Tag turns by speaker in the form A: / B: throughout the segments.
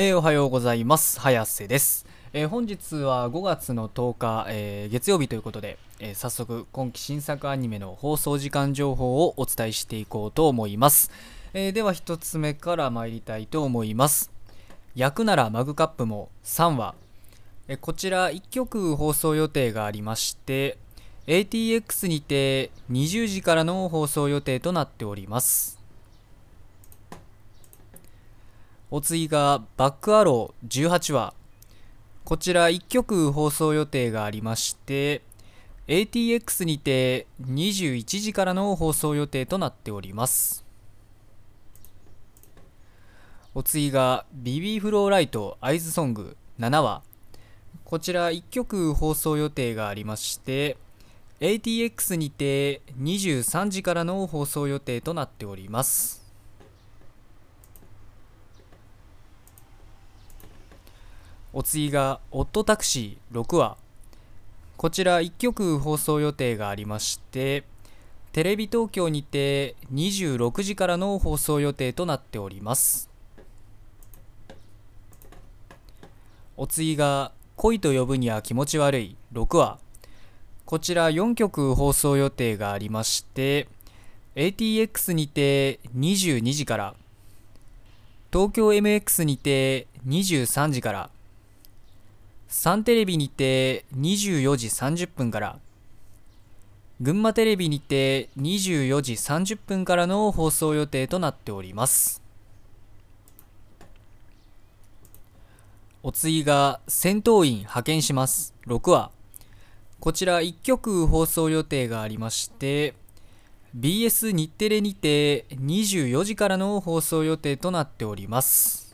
A: えーおはようございます。早瀬です、えー本日は5月の10日、えー月曜日ということで、え早速今期新作アニメの放送時間情報をお伝えしていこうと思います、えでは1つ目から参りたいと思います。焼くならマグカップも3話。えこちら1曲放送予定がありまして ATX にて20時からの放送予定となっております。お次がバックアロー18話。こちら1曲放送予定がありまして ATX にて21時からの放送予定となっております。お次がビビーフローライトアイズソング7話。こちら1曲放送予定がありまして ATX にて23時からの放送予定となっております。お次が「オットタクシー」6話。こちら1曲放送予定がありましてテレビ東京にて26時からの放送予定となっております。お次が「恋と呼ぶには気持ち悪い」6話。こちら4曲放送予定がありまして ATX にて22時から東京 MX にて23時からサンテレビにて24時30分から群馬テレビにて24時30分からの放送予定となっております。お次が戦闘員派遣します。6話こちら1曲放送予定がありまして BS 日テレにて24時からの放送予定となっております。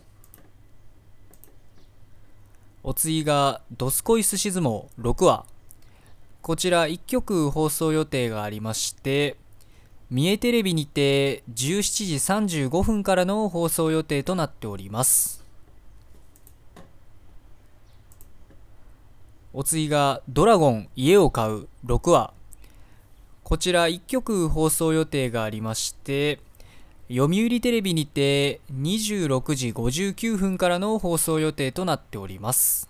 A: お次が「どすこいすし相撲」6話。こちら1曲放送予定がありまして三重テレビにて17時35分からの放送予定となっております。お次が「ドラゴン家を買う」6話。こちら1曲放送予定がありまして読売テレビにて26時59分からの放送予定となっております。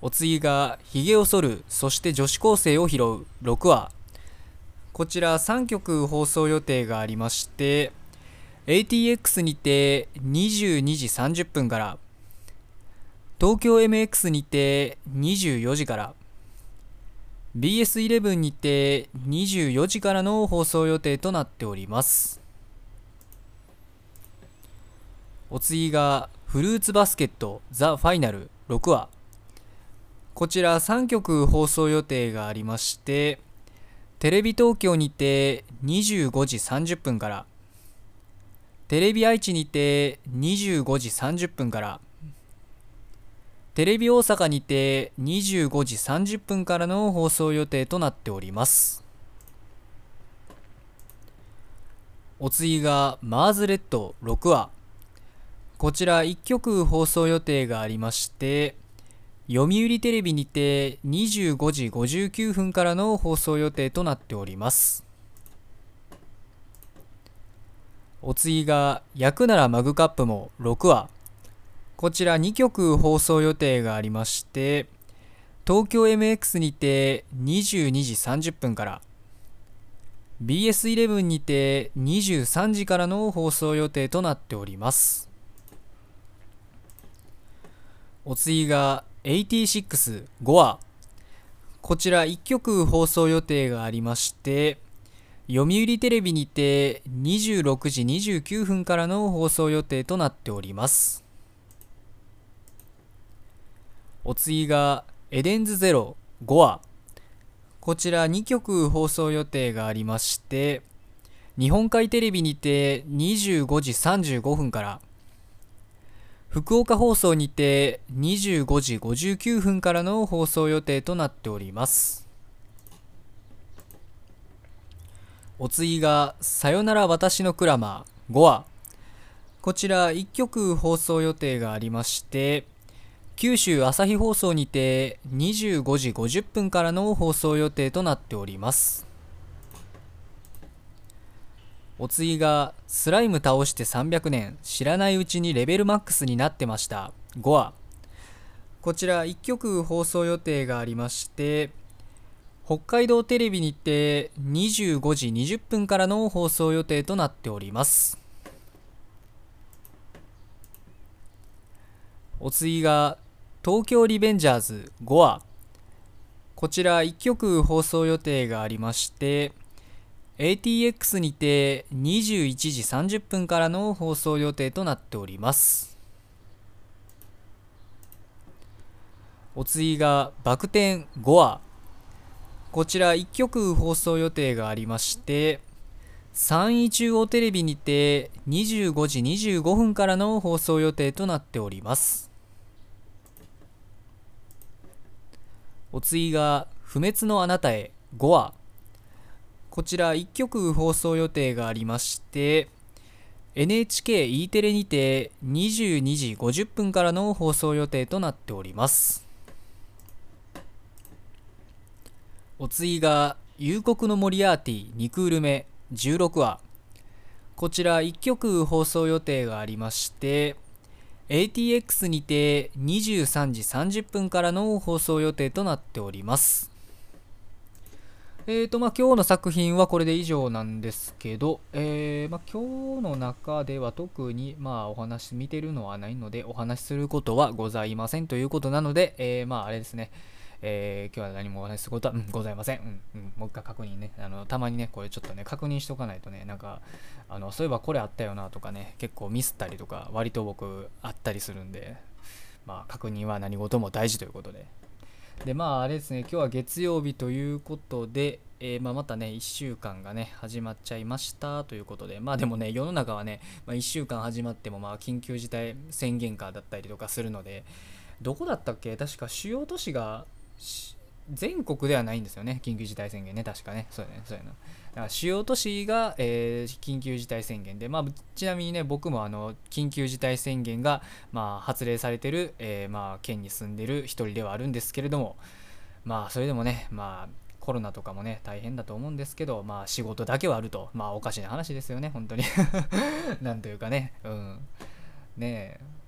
A: お次が「ひげを剃るそして女子高生を拾う」6話。こちら3曲放送予定がありまして ATX にて22時30分から東京 MX にて24時から BS11 にて24時からの放送予定となっております。お次がフルーツバスケットザ・ファイナル6話。こちら3曲放送予定がありましてテレビ東京にて25時30分からテレビ愛知にて25時30分からテレビ大阪にて25時30分からの放送予定となっております。お次がマーズレッド6話。こちら1曲放送予定がありまして読売テレビにて25時59分からの放送予定となっております。お次が「焼くならマグカップも」6話。こちら2曲放送予定がありまして東京 MX にて22時30分から BS11 にて23時からの放送予定となっております。お次が865話こちら1曲放送予定がありまして読売テレビにて26時29分からの放送予定となっております。お次がエデンズゼロ5話こちら2曲放送予定がありまして日本海テレビにて25時35分から福岡放送にて25時59分からの放送予定となっております。お次が「さよなら私のクラマー」5話こちら1曲放送予定がありまして九州朝日放送にて25時50分からの放送予定となっております。お次がスライム倒して300年知らないうちにレベルマックスになってました。5話こちら1曲放送予定がありまして北海道テレビにて25時20分からの放送予定となっております。お次が東京リベンジャーズ5話こちら1曲放送予定がありまして ATX にて21時30分からの放送予定となっております。お次がバク転5話こちら1曲放送予定がありまして3位中央テレビにて25時25分からの放送予定となっております。お次が「不滅のあなたへ」5話。こちら1曲放送予定がありまして NHKE テレにて22時50分からの放送予定となっております。お次が「夕刻のモリアーティ2クール目」16話。こちら1曲放送予定がありまして ATX にて23時30分からの放送予定となっております。えーとまあ、今日の作品はこれで以上なんですけど、えー、まあ、今日の中では特に、まあ、お話見てるのはないのでお話しすることはございませんということなので、えー、まああれですね、えー、今日は何もお話しすることは、うん、ございません、うんうん。もう一回確認ね。あのたまにね、これちょっとね、確認しとかないとね、なんか、あのそういえばこれあったよなとかね、結構ミスったりとか、割と僕あったりするんで、まあ、確認は何事も大事ということで。で、まあ、あれですね、今日は月曜日ということで、えー、まあ、またね、1週間がね、始まっちゃいましたということで、まあでもね、世の中はね、まあ、1週間始まっても、まあ、緊急事態宣言下だったりとかするので、どこだったっけ？確か主要都市が全国ではないんですよね、緊急事態宣言ね、確かね。そうやね、そうやな。だから主要都市が、えー、緊急事態宣言で、まあ、ちなみにね、僕もあの緊急事態宣言が、まあ、発令されてる、えー、まあ、県に住んでる一人ではあるんですけれども、まあ、それでもね、まあ、コロナとかもね、大変だと思うんですけど、まあ、仕事だけはあると、まあ、おかしな話ですよね、本当に。なんというかね、うん。ねえ。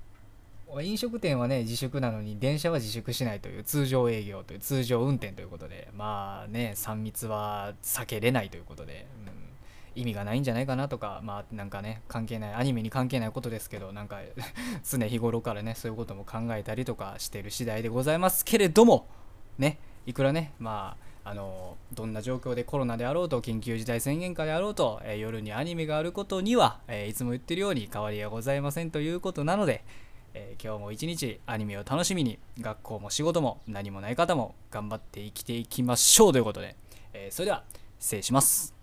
A: 飲食店はね自粛なのに電車は自粛しないという通常営業という通常運転ということでまあね3密は避けれないということで、うん、意味がないんじゃないかなとかまあなんかね関係ないアニメに関係ないことですけどなんか 常日頃からねそういうことも考えたりとかしてる次第でございますけれどもねいくらねまああのどんな状況でコロナであろうと緊急事態宣言下であろうと、えー、夜にアニメがあることには、えー、いつも言ってるように変わりはございませんということなので、えー、今日も一日アニメを楽しみに学校も仕事も何もない方も頑張って生きていきましょうということで、えー、それでは失礼します。